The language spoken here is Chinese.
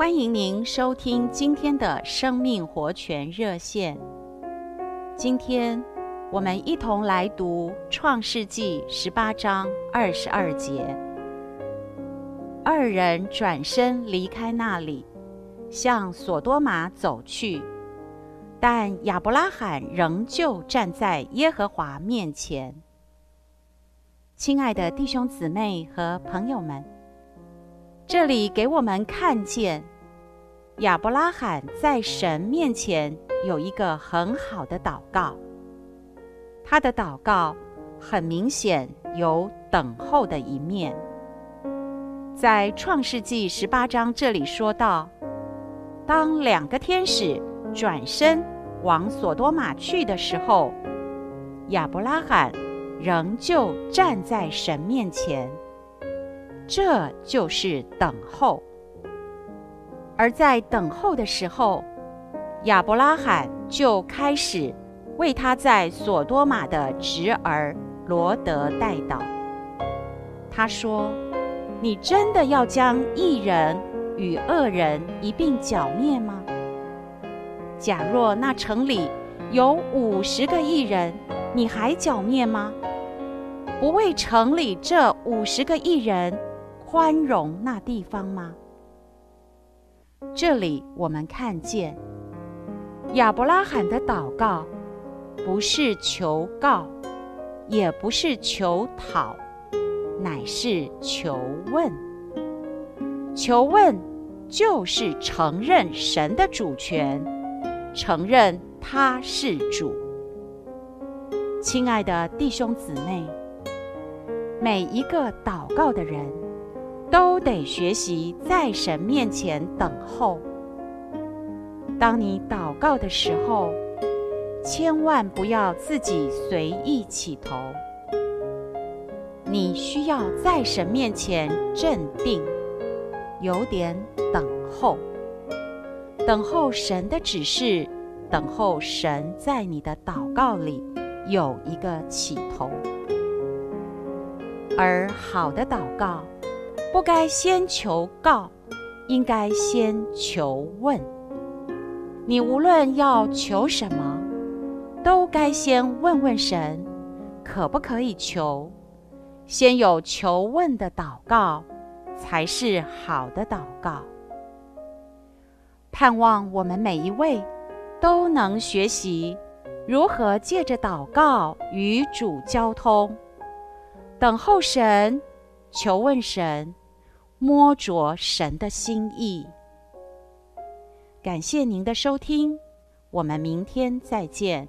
欢迎您收听今天的生命活泉热线。今天我们一同来读《创世纪》十八章二十二节。二人转身离开那里，向索多玛走去，但亚伯拉罕仍旧站在耶和华面前。亲爱的弟兄姊妹和朋友们，这里给我们看见。亚伯拉罕在神面前有一个很好的祷告，他的祷告很明显有等候的一面。在创世纪十八章这里说到，当两个天使转身往索多玛去的时候，亚伯拉罕仍旧站在神面前，这就是等候。而在等候的时候，亚伯拉罕就开始为他在索多玛的侄儿罗得代祷。他说：“你真的要将异人与恶人一并剿灭吗？假若那城里有五十个异人，你还剿灭吗？不为城里这五十个异人宽容那地方吗？”这里我们看见亚伯拉罕的祷告，不是求告，也不是求讨，乃是求问。求问就是承认神的主权，承认他是主。亲爱的弟兄姊妹，每一个祷告的人，都得学习在神面前等候。当你祷告的时候，千万不要自己随意起头。你需要在神面前镇定，有点等候，等候神的指示，等候神在你的祷告里有一个起头。而好的祷告，不该先求告，应该先求问。你无论要求什么，都该先问问神，可不可以求？先有求问的祷告，才是好的祷告。盼望我们每一位都能学习如何借着祷告与主交通，等候神，求问神。摸着神的心意。感谢您的收听，我们明天再见。